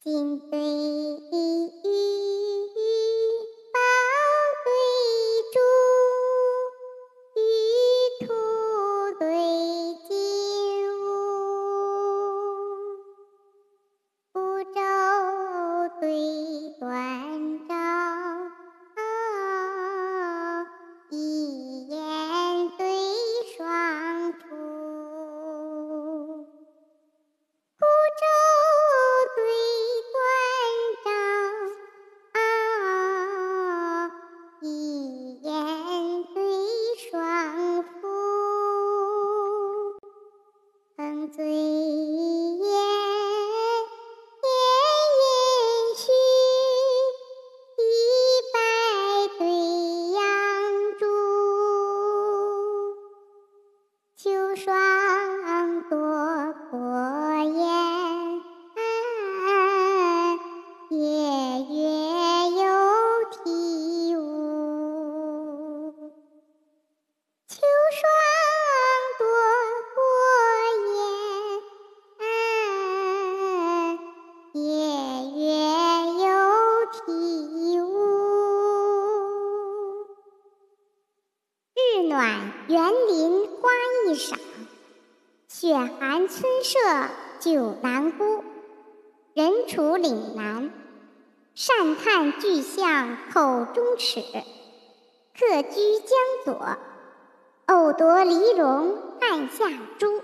金堆暖园林花一赏，雪寒村舍酒难沽。人处岭南，善叹巨象口中齿；客居江左，偶得离戎按下珠。